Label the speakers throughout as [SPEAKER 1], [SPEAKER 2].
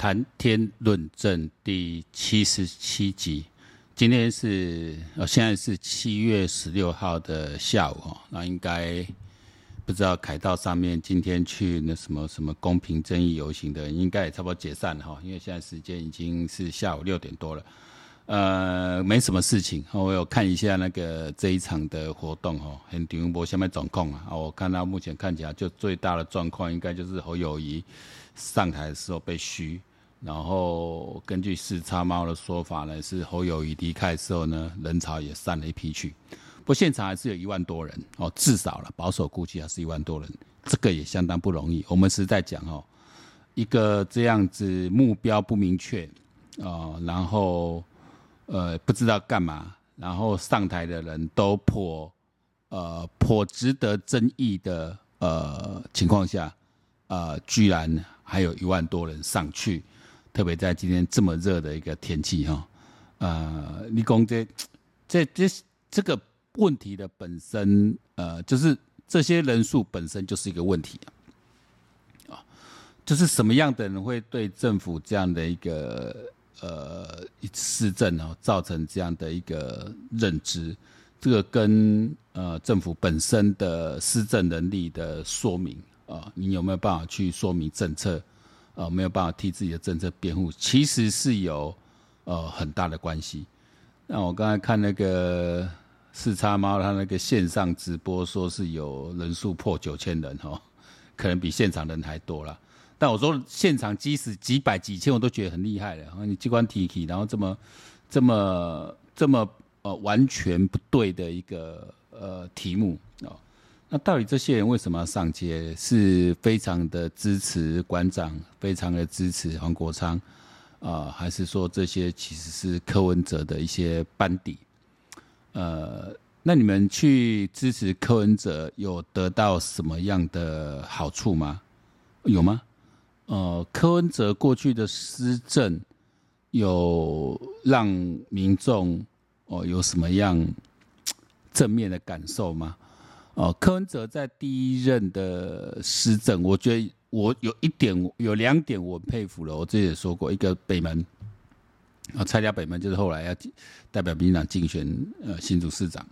[SPEAKER 1] 谈天论政第七十七集，今天是呃，现在是七月十六号的下午哈，那应该不知道凯道上面今天去那什么什么公平正义游行的，应该也差不多解散了哈，因为现在时间已经是下午六点多了，呃，没什么事情，我有看一下那个这一场的活动哈，很顶波下面总控啊，我看到目前看起来就最大的状况应该就是侯友宜。上台的时候被嘘，然后根据四叉猫的说法呢，是侯友谊离开的时候呢，人潮也散了一批去。不过现场还是有一万多人哦，至少了保守估计还是一万多人，这个也相当不容易。我们实在讲哦，一个这样子目标不明确啊，然后呃不知道干嘛，然后上台的人都颇呃颇值得争议的呃情况下，呃居然。还有一万多人上去，特别在今天这么热的一个天气哈，呃，你讲这这这这个问题的本身，呃，就是这些人数本身就是一个问题啊，就是什么样的人会对政府这样的一个呃施政哦造成这样的一个认知，这个跟呃政府本身的施政能力的说明。啊，你有没有办法去说明政策？啊，没有办法替自己的政策辩护，其实是有呃很大的关系。那我刚才看那个四叉猫，他那个线上直播说是有人数破九千人哦，可能比现场人还多了。但我说现场即使几百几千，我都觉得很厉害了。你机关提起，然后这么这么这么呃完全不对的一个呃题目啊。那到底这些人为什么要上街？是非常的支持馆长，非常的支持黄国昌，啊、还是说这些其实是柯文哲的一些班底？呃，那你们去支持柯文哲，有得到什么样的好处吗？有吗？呃，柯文哲过去的施政有让民众哦有什么样正面的感受吗？哦，柯文哲在第一任的施政，我觉得我有一点，有两点我佩服了。我之前也说过，一个北门，啊，拆掉北门就是后来要代表民进党竞选呃新竹市长，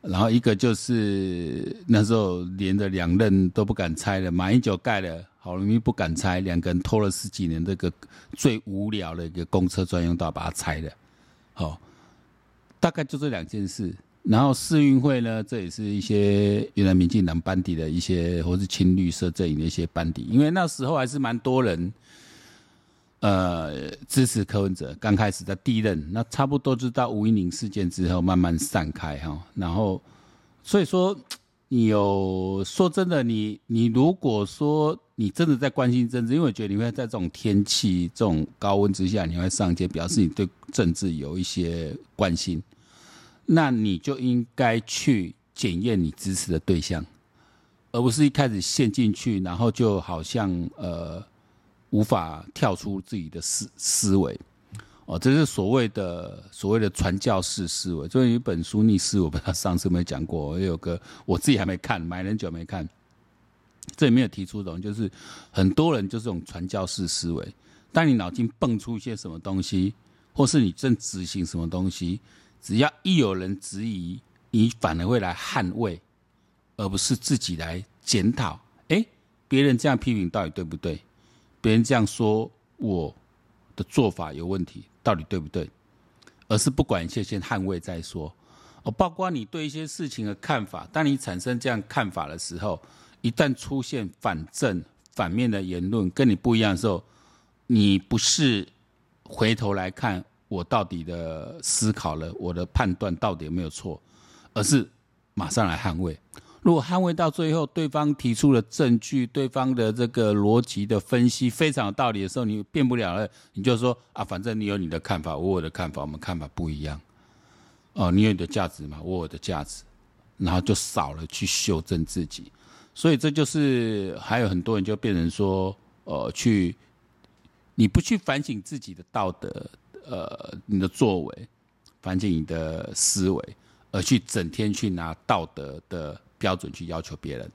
[SPEAKER 1] 然后一个就是那时候连着两任都不敢拆了，马英九盖了，郝龙斌不敢拆，两个人拖了十几年，这个最无聊的一个公车专用道把它拆了，好，大概就这两件事。然后世运会呢，这也是一些原来民进党班底的一些，或是青绿色阵营的一些班底，因为那时候还是蛮多人，呃，支持柯文哲。刚开始在第一任，那差不多就到吴怡宁事件之后慢慢散开哈。然后，所以说你有说真的，你你如果说你真的在关心政治，因为我觉得你会在这种天气、这种高温之下，你会上街，表示你对政治有一些关心。那你就应该去检验你支持的对象，而不是一开始陷进去，然后就好像呃无法跳出自己的思思维哦，这是所谓的所谓的传教士思维。就有一本书逆思，我不知道上次有没有讲过，我有个我自己还没看，买了很久没看，这里面有提出这种，就是很多人就是这种传教士思维。当你脑筋蹦出一些什么东西，或是你正执行什么东西。只要一有人质疑，你反而会来捍卫，而不是自己来检讨。哎，别人这样批评到底对不对？别人这样说我的做法有问题，到底对不对？而是不管一切，先捍卫再说。哦，包括你对一些事情的看法，当你产生这样看法的时候，一旦出现反正反面的言论跟你不一样的时候，你不是回头来看。我到底的思考了，我的判断到底有没有错？而是马上来捍卫。如果捍卫到最后，对方提出了证据，对方的这个逻辑的分析非常有道理的时候，你变不了了，你就说啊，反正你有你的看法，我有我的看法，我们看法不一样。哦，你有你的价值嘛，我有我的价值，然后就少了去修正自己。所以这就是还有很多人就变成说，呃，去你不去反省自己的道德。呃，你的作为，反正你的思维，而去整天去拿道德的标准去要求别人，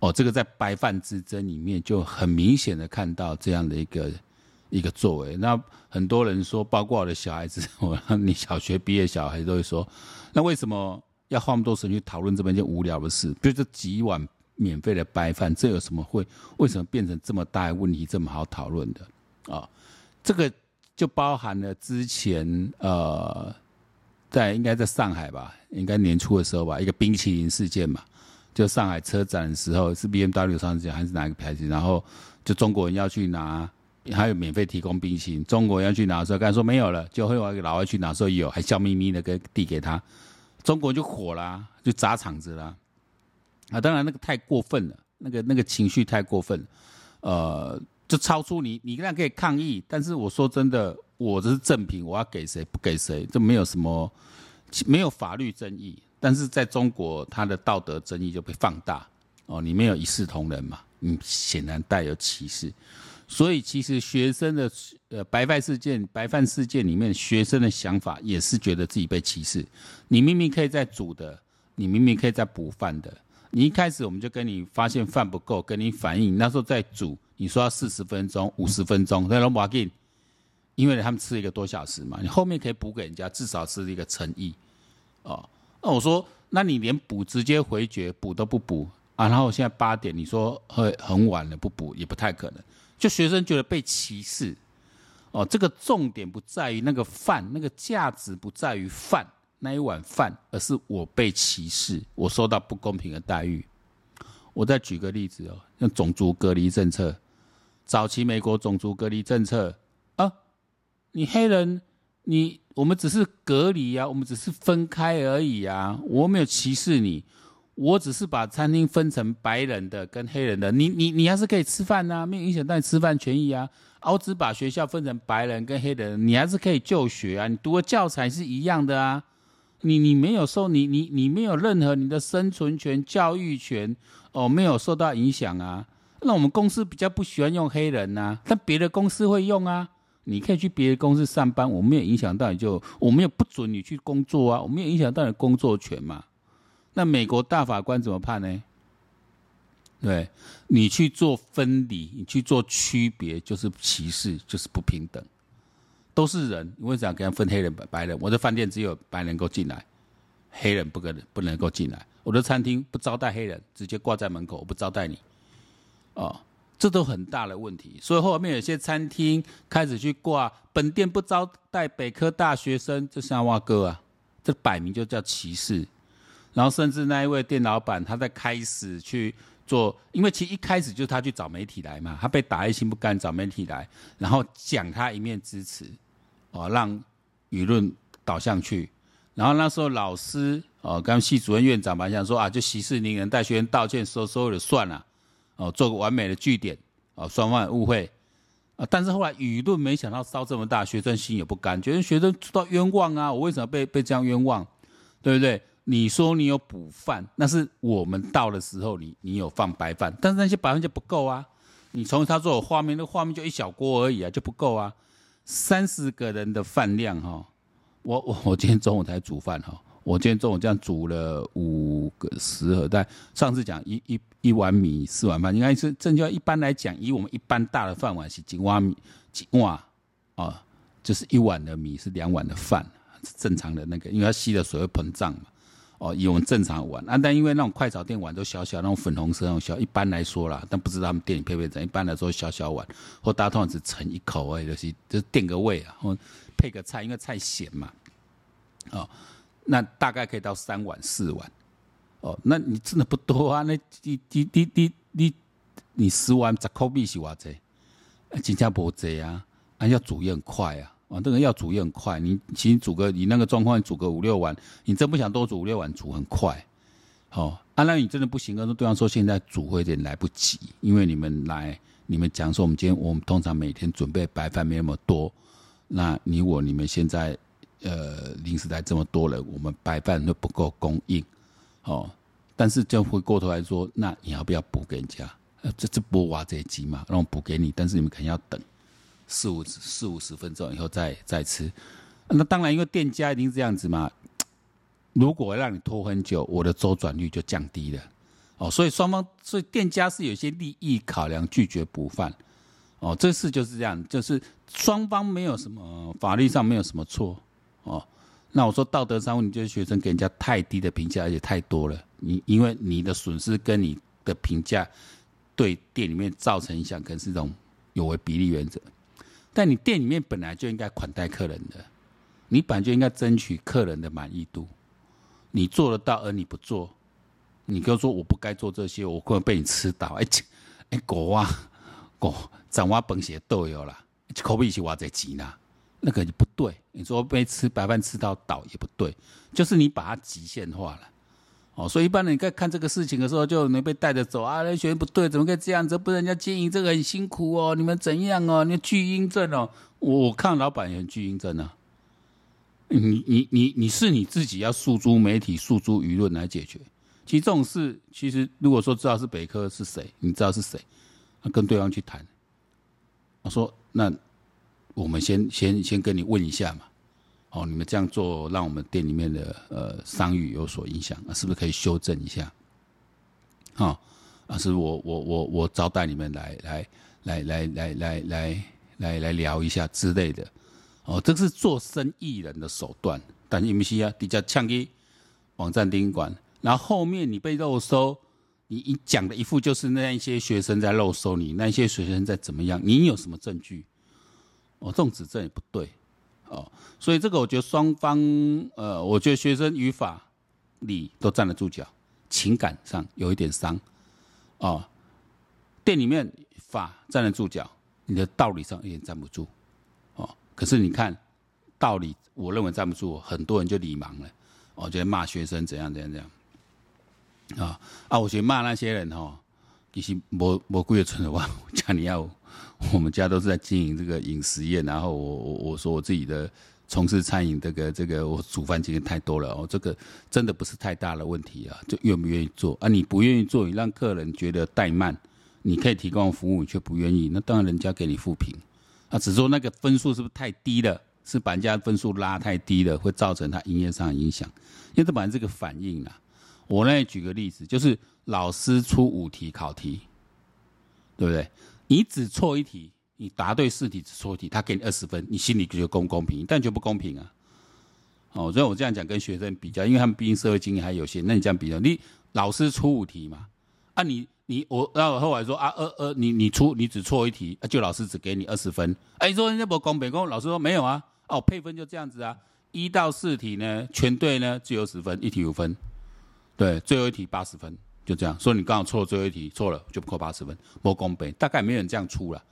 [SPEAKER 1] 哦，这个在白饭之争里面就很明显的看到这样的一个一个作为。那很多人说，包括我的小孩子，我你小学毕业小孩都会说，那为什么要花那么多时间去讨论这么一件无聊的事？比如这几碗免费的白饭，这有什么会？为什么变成这么大的问题，这么好讨论的啊、这个就包含了之前呃，在应该在上海吧，应该年初的时候吧，一个冰淇淋事件嘛。就上海车展的时候，是 BMW 上市还是哪一个牌子？然后就中国人要去拿，还有免费提供冰淇淋。中国人要去拿的时候，刚才说没有了，就后来一个老外去拿的时候有，还笑眯眯的给递给他。中国人就火了，就砸场子了。啊，当然那个太过分了，那个那个情绪太过分了，呃，就超出你，你那可以抗议，但是我说真的，我这是正品，我要给谁不给谁，这没有什么，没有法律争议。但是在中国，他的道德争议就被放大哦，你没有一视同仁嘛，你显然带有歧视，所以其实学生的呃白饭事件、白饭事件里面，学生的想法也是觉得自己被歧视。你明明可以在煮的，你明明可以在补饭的，你一开始我们就跟你发现饭不够，跟你反映，那时候再煮，你说要四十分钟、五十分钟，那都不要紧，因为他们吃一个多小时嘛，你后面可以补给人家，至少是一个诚意哦。那我说，那你连补直接回绝补都不补啊？然后现在八点，你说会很晚了不补也不太可能。就学生觉得被歧视哦，这个重点不在于那个饭，那个价值不在于饭那一碗饭，而是我被歧视，我受到不公平的待遇。我再举个例子哦，像种族隔离政策，早期美国种族隔离政策啊，你黑人。你我们只是隔离啊，我们只是分开而已啊，我没有歧视你，我只是把餐厅分成白人的跟黑人的，你你你还是可以吃饭呐，没有影响到你吃饭权益啊。我只把学校分成白人跟黑人，你还是可以就学啊，你读的教材是一样的啊，你你没有受你你你没有任何你的生存权、教育权哦，没有受到影响啊。那我们公司比较不喜欢用黑人呐，但别的公司会用啊。你可以去别的公司上班，我没有影响到你就，我没有不准你去工作啊，我没有影响到你工作权嘛。那美国大法官怎么判呢？对，你去做分离，你去做区别，就是歧视，就是不平等。都是人，你为啥给他分黑人、白人？我的饭店只有白人够进来，黑人不可能不能够进来。我的餐厅不招待黑人，直接挂在门口，我不招待你。哦。这都很大的问题，所以后面有些餐厅开始去挂本店不招待北科大学生，这像挖哥啊，这摆明就叫歧视。然后甚至那一位店老板，他在开始去做，因为其实一开始就是他去找媒体来嘛，他被打一心不甘找媒体来，然后讲他一面之词，哦，让舆论导向去。然后那时候老师哦，刚系主任院长吧，想说啊，就息事宁人，带学生道歉，收收了算了。哦，做个完美的句点，哦，双方误会，啊，但是后来舆论没想到烧这么大，学生心也不甘，觉得学生知道冤枉啊，我为什么被被这样冤枉，对不对？你说你有补饭，那是我们到的时候你你有放白饭，但是那些白饭就不够啊，你从他做画面，那画面就一小锅而已啊，就不够啊，三十个人的饭量哈、哦，我我我今天中午才煮饭哈、哦，我今天中午这样煮了五个十盒，但上次讲一一。一碗米四碗饭，应该是正确。一般来讲，以我们一般大的饭碗是几碗米几碗啊？就是一碗的米是两碗的饭，正常的那个，因为它吸的水会膨胀嘛。哦，以我们正常碗啊，但因为那种快炒店碗都小小，那种粉红色那种小，一般来说啦，但不知道他们店里配备怎。一般来说小小碗，或大家通常只盛一口而已，就是就是垫个胃啊，或配个菜，因为菜咸嘛。哦，那大概可以到三碗四碗。哦，那你真的不多啊？那你你你你你你十碗十口米是偌济？真正无济啊！啊，要煮也很快啊！啊，这个要煮也很快。你其实煮个你那个状况，煮个五六碗，你真不想多煮五六碗，煮很快。哦，啊，那你真的不行，跟对方说现在煮会有点来不及，因为你们来，你们讲说我们今天我们通常每天准备白饭没那么多，那你我你们现在呃临时来这么多人，我们白饭都不够供应。哦，但是就回过头来说，那你要不要补给人家？呃，这这不挖这机嘛，让我补给你，但是你们肯定要等四五四五十分钟以后再再吃。那当然，因为店家一定是这样子嘛。如果让你拖很久，我的周转率就降低了。哦，所以双方，所以店家是有一些利益考量拒绝补饭。哦，这事就是这样，就是双方没有什么法律上没有什么错哦。那我说道德上，你这些学生给人家太低的评价，而且太多了。你因为你的损失跟你的评价对店里面造成影响，可能是这种有违比例原则。但你店里面本来就应该款待客人的，你本来就应该争取客人的满意度。你做得到，而你不做，你跟我说我不该做这些，我可能被你吃到。哎，哎，狗啊，狗，长蛙本血都有了，口比起挖在急呢，那个就不对。你说被吃白饭吃到倒也不对，就是你把它极限化了。哦，所以一般人在看这个事情的时候，就能被带着走啊。那学员不对，怎么可以这样子？不是人家经营这个很辛苦哦，你们怎样哦？你巨婴症哦，我我看老板也很巨婴症啊。你你你你是你自己要诉诸媒体、诉诸舆论来解决。其实这种事，其实如果说知道是北科是谁，你知道是谁，那跟对方去谈。我说，那我们先先先跟你问一下嘛。哦，你们这样做让我们店里面的呃商誉有所影响，啊，是不是可以修正一下？啊，啊，是我我我我招待你们来来来来来来来来来聊一下之类的。哦，这是做生意人的手段，但你们需要比较呛一网站宾馆，然后后面你被肉搜，你你讲的一副就是那一些学生在肉搜你，那一些学生在怎么样？你有什么证据？哦，这种指证也不对，哦，所以这个我觉得双方，呃，我觉得学生与法理都站得住脚，情感上有一点伤，哦，店里面法站得住脚，你的道理上有点站不住。哦可是你看，道理我认为站不住，很多人就理盲了，我觉得骂学生怎样怎样怎样，啊啊！我觉得骂那些人哈，其实没没鬼的存的话，家里要 我们家都是在经营这个饮食业，然后我我我说我自己的从事餐饮这个这个我煮饭经验太多了哦，这个真的不是太大的问题啊，就愿不愿意做啊？你不愿意做，你让客人觉得怠慢，你可以提供服务，你却不愿意，那当然人家给你负评。啊，只说那个分数是不是太低了？是把人家分数拉太低了，会造成他营业上的影响。因为这本来这个反应啊。我来举个例子，就是老师出五题考题，对不对？你只错一题，你答对四题只错一题，他给你二十分，你心里觉得公不公平？但觉不公平啊。哦，所以我这样讲跟学生比较，因为他们毕竟社会经验还有限。那你这样比较，你老师出五题嘛？啊你。你我然后后来说啊，呃呃，你你出你只错一题，就老师只给你二十分。哎，你说人家不公平，公老师说没有啊，哦，配分就这样子啊，一到四题呢全对呢只有十分，一题五分，对，最后一题八十分，就这样。说你刚好错了最后一题，错了就不扣八十分，不公平，大概没有人这样出了。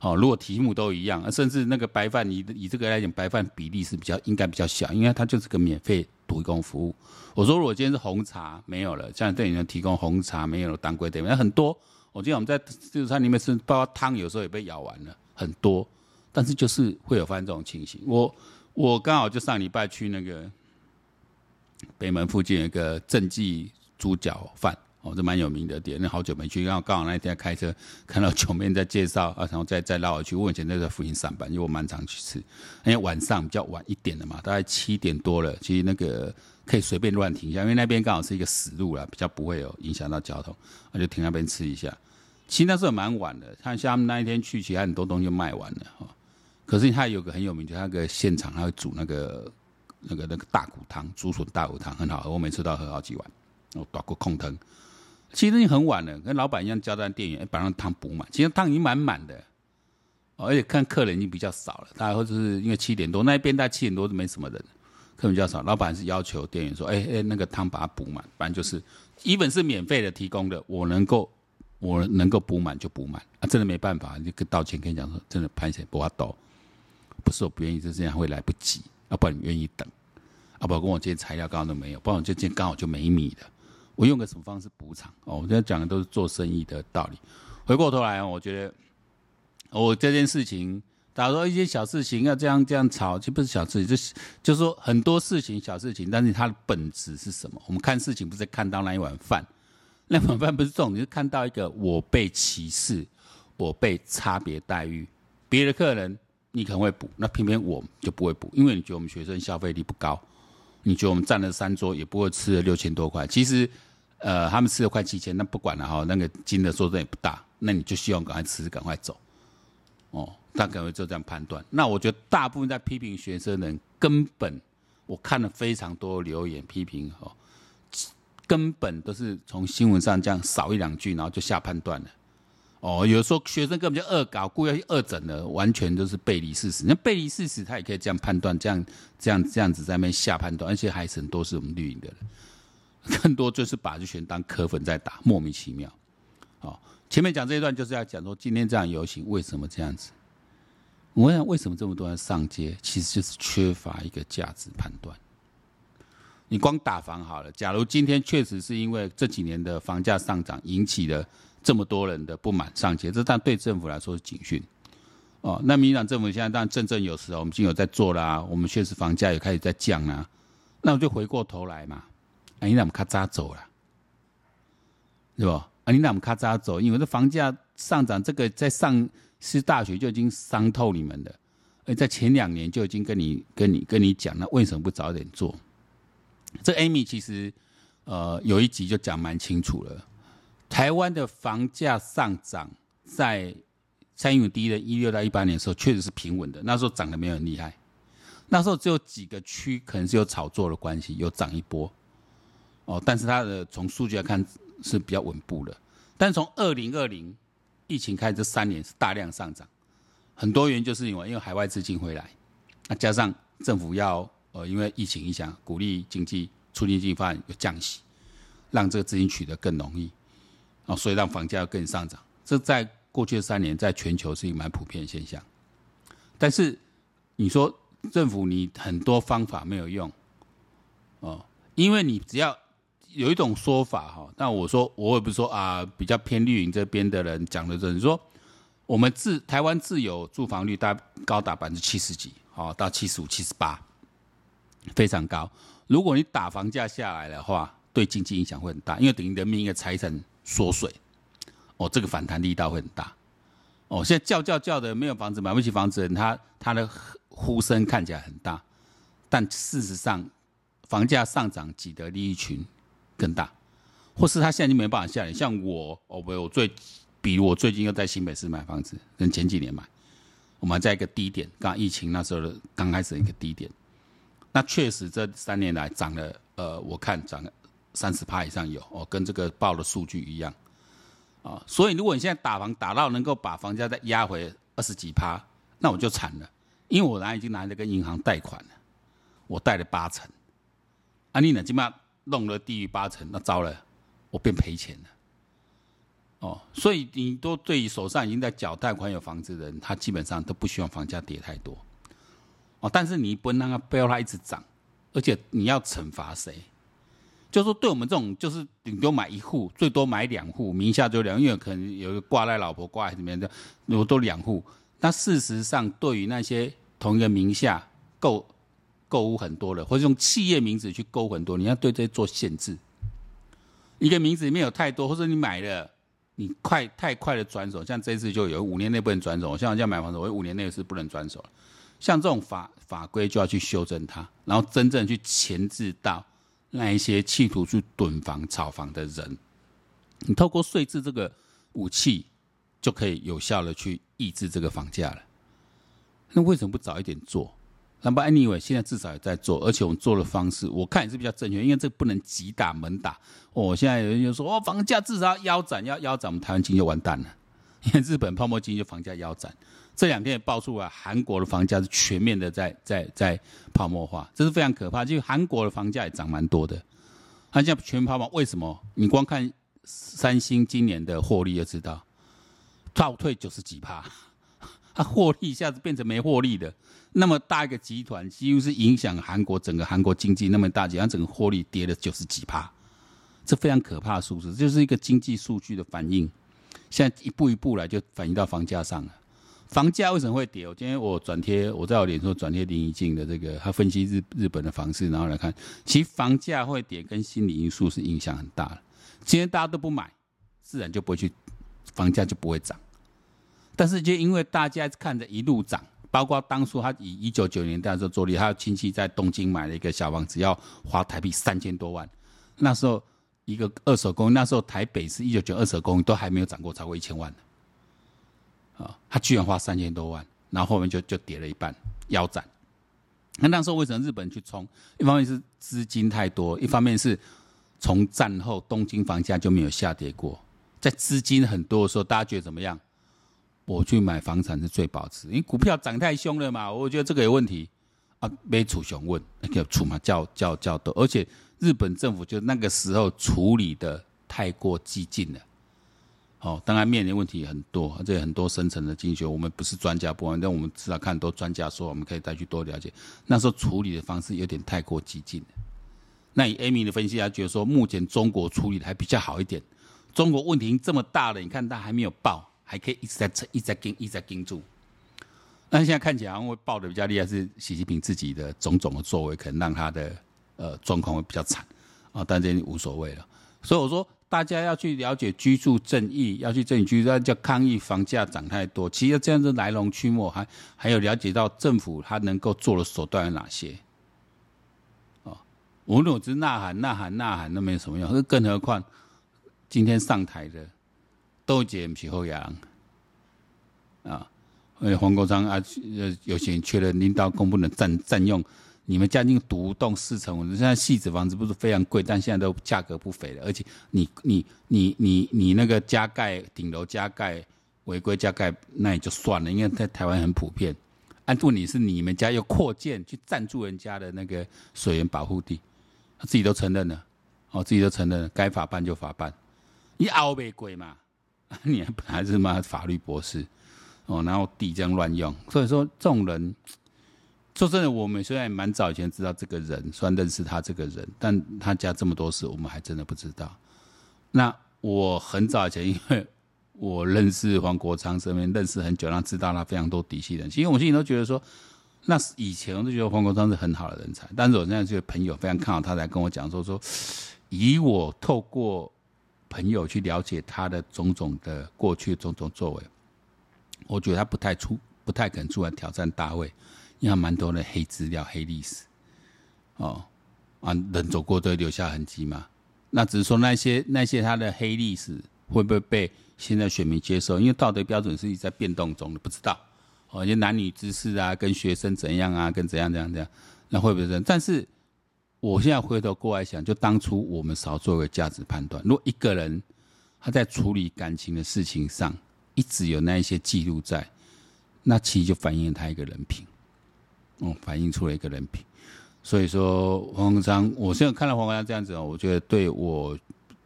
[SPEAKER 1] 哦，如果题目都一样，甚至那个白饭，以以这个来讲，白饭比例是比较应该比较小，因为它就是个免费提供服务。我说如果今天是红茶没有了，像店里面提供红茶没有了，当归店那很多。我记得我们在自助餐里面吃包括汤，有时候也被舀完了，很多。但是就是会有发生这种情形。我我刚好就上礼拜去那个北门附近有一个正记猪脚饭。哦，这蛮有名的店，那好久没去，然后刚好那天开车看到九妹在介绍啊，然后再再绕回去。我以前在这附近上班，因为我蛮常去吃。因为晚上比较晚一点的嘛，大概七点多了，其实那个可以随便乱停一下，因为那边刚好是一个死路啦，比较不会有影响到交通，我就停那边吃一下。其实那时候蛮晚的，看像他们那一天去，其实很多东西就卖完了哈。可是他有个很有名，就那个现场他会煮那个那个那个大骨汤，竹笋大骨汤很好喝，我每次都要喝好几碗，我大骨控汤。其实已经很晚了，跟老板一样交代店员，把那汤补满。其实汤已经满满的，而且看客人已经比较少了。大概或者是因为七点多那一边大概七点多都没什么人，客人比较少。老板是要求店员说：“哎哎，那个汤把它补满，反正就是，一本是免费的提供的，我能够我能够补满就补满啊，真的没办法，你跟道歉跟你讲说，真的拍谢不法抖，不是我不愿意，是这样会来不及，要不然你愿意等，啊不然跟我今天材料刚好都没有，不然我就今天刚好就没米了。”我用个什么方式补偿？哦，我现在讲的都是做生意的道理。回过头来，我觉得我这件事情，假如说一些小事情要这样这样吵，就不是小事情，就是就是说很多事情小事情，但是它的本质是什么？我们看事情不是看到那一碗饭，那碗饭不是重点，是看到一个我被歧视，我被差别待遇，别的客人你可能会补，那偏偏我就不会补，因为你觉得我们学生消费力不高。你觉得我们占了三桌也不会吃了六千多块，其实，呃，他们吃了快七千，那不管了哈，那个金额说的也不大，那你就希望赶快吃，赶快走，哦，大概会就这样判断。那我觉得大部分在批评学生的人，根本我看了非常多留言批评哦，根本都是从新闻上这样扫一两句，然后就下判断了。哦，有时候学生根本就恶搞，故意要去恶整的，完全都是背离事实。那背离事实，他也可以这样判断，这样这样这样子在那边下判断，而且还是很多是我们绿营的人，更多就是把这群当柯粉在打，莫名其妙。哦。前面讲这一段就是要讲说，今天这样游行为什么这样子？我想为什么这么多人上街，其实就是缺乏一个价值判断。你光打房好了，假如今天确实是因为这几年的房价上涨引起了这么多人的不满上街，这但对政府来说是警讯。哦，那民进党政府现在当然振振有词，我们已经有在做啦，我们确实房价也开始在降啦。那我就回过头来嘛，哎，你怎么咔嚓走了？是吧？啊，你那么咔嚓走？因为这房价上涨，这个在上师大学就已经伤透你们了，而在前两年就已经跟你、跟你、跟你讲，那为什么不早点做？这 Amy 其实呃有一集就讲蛮清楚了。台湾的房价上涨，在蔡英文第一任一六到一八年的时候，确实是平稳的，那时候涨得没有很厉害，那时候只有几个区可能是有炒作的关系，有涨一波。哦，但是它的从数据来看。是比较稳步的，但从二零二零疫情开始这三年是大量上涨，很多原因就是因为因为海外资金回来，那加上政府要呃因为疫情影响鼓励经济促进经济发展有降息，让这个资金取得更容易，啊，所以让房价要更上涨。这在过去的三年在全球是一个蛮普遍的现象，但是你说政府你很多方法没有用，哦，因为你只要。有一种说法哈，那我说我也不是说啊，比较偏绿营这边的人讲的，就是说我们自台湾自有住房率大高达百分之七十几，好到七十五、七十八，非常高。如果你打房价下来的话，对经济影响会很大，因为等于人民的财产缩水，哦，这个反弹力道会很大。哦，现在叫叫叫的没有房子买不起房子的人，他他的呼声看起来很大，但事实上房价上涨挤得利益群更大，或是他现在就没办法下来。像我，哦不，我最，比如我最近又在新北市买房子，跟前几年买，我们在一个低点，刚疫情那时候的刚开始的一个低点，那确实这三年来涨了，呃，我看涨了三十趴以上有，哦，跟这个报的数据一样，啊，所以如果你现在打房打到能够把房价再压回二十几趴，那我就惨了，因为我拿已经拿着跟银行贷款了，我贷了八成，啊，你呢，基本上。弄了低于八成，那糟了，我变赔钱了。哦，所以你都对于手上已经在缴贷款有房子的人，他基本上都不希望房价跌太多。哦，但是你不能让他不要他一直涨，而且你要惩罚谁？就是说，对我们这种就是顶多买一户，最多买两户，名下就两，因为可能有挂在老婆挂在里面的，如果都两户。那事实上，对于那些同一个名下购。购物很多的，或者用企业名字去购很多，你要对这些做限制。一个名字里面有太多，或者你买了，你快太快的转手，像这次就有五年内不能转手。像我这样买房子，我五年内是不能转手。像这种法法规就要去修正它，然后真正去前置到那一些企图去囤房、炒房的人。你透过税制这个武器，就可以有效的去抑制这个房价了。那为什么不早一点做？那么 anyway，现在至少也在做，而且我们做的方式，我看也是比较正确，因为这不能急打猛打。哦，现在有人就说，哦，房价至少要腰斩，要腰斩，我们台湾经济就完蛋了。因为日本泡沫经济房价腰斩，这两天也爆出来，韩国的房价是全面的在在在泡沫化，这是非常可怕。就韩国的房价也涨蛮多的，它现在全面泡沫，为什么？你光看三星今年的获利就知道，倒退九十几趴。它获利一下子变成没获利的，那么大一个集团，几乎是影响韩国整个韩国经济那么大，集团整个获利跌了九十几趴，这非常可怕的数字，就是一个经济数据的反应。现在一步一步来就反映到房价上了。房价为什么会跌？我今天我转贴，我在我脸书转贴林宜静的这个，他分析日日本的房市，然后来看，其实房价会跌跟心理因素是影响很大的。今天大家都不买，自然就不会去，房价就不会涨。但是就因为大家看着一路涨，包括当初他以一九九零年代的时候做例，他亲戚在东京买了一个小房子，要花台币三千多万。那时候一个二手公寓，那时候台北市一九九二手公寓都还没有涨过超过一千万。啊，他居然花三千多万，然后后面就就跌了一半，腰斩。那那时候为什么日本去冲？一方面是资金太多，一方面是从战后东京房价就没有下跌过。在资金很多的时候，大家觉得怎么样？我去买房产是最保值，因为股票涨太凶了嘛。我觉得这个有问题啊，没处熊问，那个处嘛叫叫叫多，而且日本政府就那个时候处理的太过激进了。哦，当然面临问题很多，这很多深层的经济学，我们不是专家，不，但我们至少看很多专家说，我们可以再去多了解。那时候处理的方式有点太过激进。那以 Amy 的分析，他觉得说，目前中国处理的还比较好一点。中国问题这么大了，你看它还没有爆，还可以一直在撑，一直在盯，一直在盯住。那现在看起来，会爆的比较厉害是习近平自己的种种的作为，可能让他的呃状况会比较惨啊，但这无所谓了。所以我说。大家要去了解居住正义，要去争取居住，要叫抗议房价涨太多。其实这样子来龙去脉，还还有了解到政府他能够做的手段有哪些。哦，无论我是呐喊、呐喊、呐喊，都没有什么用。更何况今天上台的都杰不是好样啊！黄国昌啊，呃，有些人确认领导公不能占占用。你们将近独栋四层，现在细子房子不是非常贵，但现在都价格不菲了。而且你你你你你那个加盖顶楼加盖违规加盖，那也就算了，因为在台湾很普遍。按问题是你们家又扩建去占住人家的那个水源保护地，他自己都承认了，哦，自己都承认了，该法办就法办。你熬没鬼嘛？你还本来是妈法律博士，哦，然后地这样乱用，所以说这种人。说真的，我们虽然蛮早以前知道这个人，算认识他这个人，但他家这么多事，我们还真的不知道。那我很早以前，因为我认识黄国昌身边认识很久，然后知道他非常多底细的人。其实我心里都觉得说，那是以前我都觉得黄国昌是很好的人才，但是我现在这个朋友非常看好他，才跟我讲说说，以我透过朋友去了解他的种种的过去种种作为，我觉得他不太出，不太肯出来挑战大卫。因为蛮多的黑资料、黑历史，哦，啊，人走过都会留下痕迹嘛。那只是说那些那些他的黑历史会不会被现在选民接受？因为道德标准是一直在变动中的，不知道哦。就男女之事啊，跟学生怎样啊，跟怎样怎样怎样，那会不会这样？但是我现在回头过来想，就当初我们少做个价值判断。如果一个人他在处理感情的事情上一直有那一些记录在，那其实就反映他一个人品。哦，反映出了一个人品，所以说黄国章，我现在看到黄国章这样子哦，我觉得对我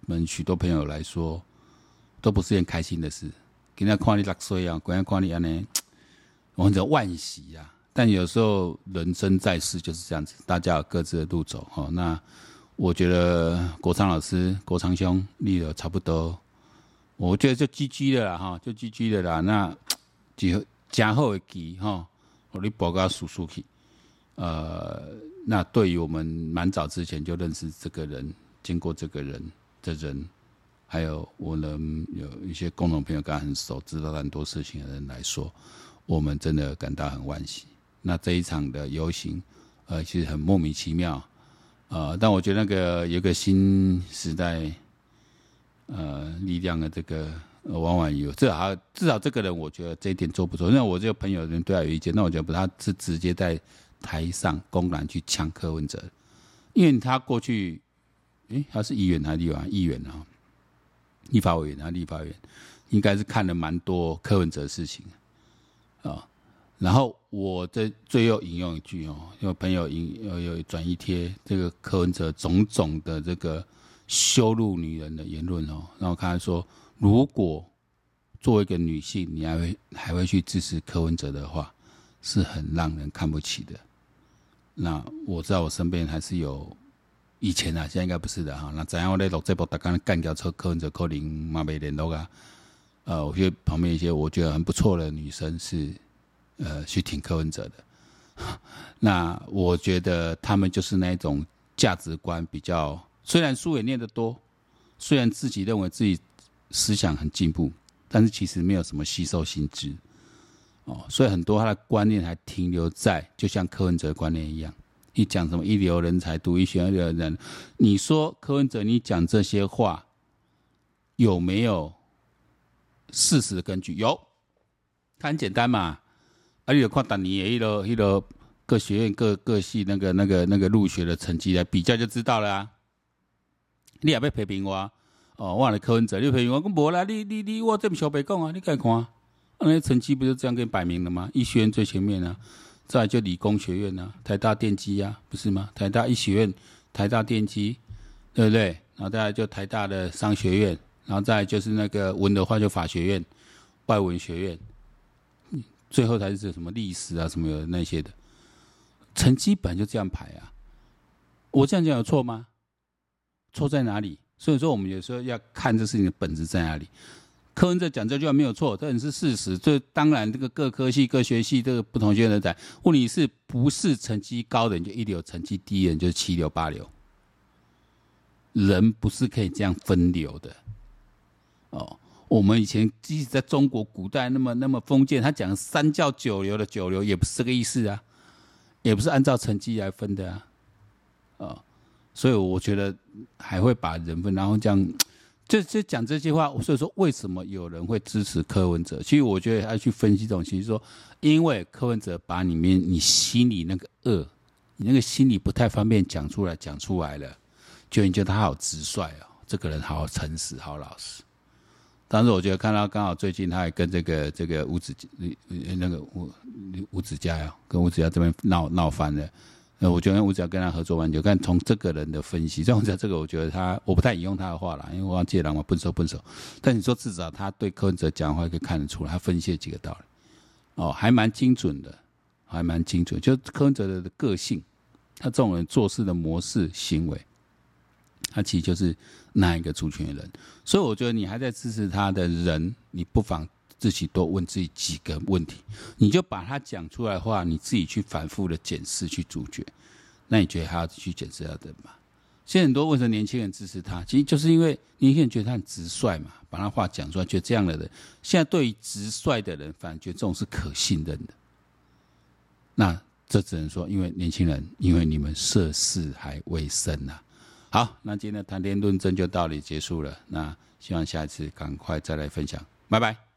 [SPEAKER 1] 们许多朋友来说，都不是件开心的事。今天看你六岁啊，今天看你安尼，我很惋惜呀。但有时候人生在世就是这样子，大家有各自的路走哈。那我觉得国昌老师、国昌兄立的差不多，我觉得就 GG 的啦哈，就 GG 的啦。那几加后一期哈。我你报告叔叔去，呃，那对于我们蛮早之前就认识这个人，经过这个人的人，还有我们有一些共同朋友，跟他很熟，知道很多事情的人来说，我们真的感到很惋惜。那这一场的游行，呃，其实很莫名其妙，呃，但我觉得那个有个新时代，呃，力量的这个。往往有，至少至少这个人，我觉得这一点做不错。因为我这个朋友人对他有意见，那我觉得不，他是直接在台上公然去呛柯文哲，因为他过去，诶，他是议员还是立委？议员啊，立法委员啊，立法委员，应该是看了蛮多柯文哲的事情啊。然后我这最后引用一句哦，因为朋友引有有转一贴这个柯文哲种种的这个羞辱女人的言论哦，然后看他说。如果作为一个女性，你还会还会去支持柯文哲的话，是很让人看不起的。那我知道我身边还是有以前啊，现在应该不是的哈。那怎样我在录这部，大家干掉车柯文哲，可能嘛没联络啊。呃，我觉得旁边一些我觉得很不错的女生是呃去挺柯文哲的。那我觉得他们就是那种价值观比较，虽然书也念得多，虽然自己认为自己。思想很进步，但是其实没有什么吸收新知，哦，所以很多他的观念还停留在，就像柯文哲的观念一样，你讲什么一流人才、独一无二的人，你说柯文哲你讲这些话有没有事实的根据？有，他很简单嘛，而且看当年一个一个各学院各各系那个那个那个入学的成绩来比较就知道了啊。你也要批评我哦，我的柯文哲，你批评我，我无啦，你你你我这么小白讲啊，你该看，那些成绩不就这样给你摆明了吗？医学院最前面啊，再来就理工学院啊，台大电机啊，不是吗？台大医学院，台大电机，对不对？然后再来就台大的商学院，然后再就是那个文的话就法学院、外文学院，最后才是什么历史啊什么有那些的，成绩本就这样排啊，我这样讲有错吗？错在哪里？所以说，我们有时候要看这事情的本质在哪里。柯文哲讲这句话没有错，这也是事实。这当然，这个各科系、各学系、这个不同学院的在，问题是不是成绩高的人就一流，成绩低的人就七流八流？人不是可以这样分流的。哦，我们以前即使在中国古代那么那么封建，他讲三教九流的九流也不是这个意思啊，也不是按照成绩来分的啊，哦。所以我觉得还会把人分，然后这样，就就讲这些话。所以说，为什么有人会支持柯文哲？其实我觉得要去分析这种情绪，说因为柯文哲把里面你心里那个恶，你那个心里不太方便讲出来，讲出来了，就你觉得他好直率哦，这个人好诚实，好老实。但是我觉得看到刚好最近他还跟这个这个吴子那个吴吴子嘉呀，跟吴子嘉这边闹闹翻了。呃我觉得我只要跟他合作完，就看从这个人的分析，这样子这个我觉得他我不太引用他的话了，因为我忘记了嘛，笨手笨手。但你说至少他对柯文哲讲话可以看得出来，他分析了几个道理，哦，还蛮精准的，还蛮精准。就柯文哲的个性，他这种人做事的模式行为，他其实就是那一个族群的人。所以我觉得你还在支持他的人，你不妨。自己多问自己几个问题，你就把他讲出来的话，你自己去反复的检视去咀嚼。那你觉得还要去检视他的吗？现在很多为什么年轻人支持他，其实就是因为年轻人觉得他很直率嘛，把他话讲出来，觉得这样的人，现在对于直率的人，反而觉得这种是可信任的。那这只能说，因为年轻人，因为你们涉世还未深呐。好，那今天的谈天论政就到这里结束了。那希望下一次赶快再来分享，拜拜。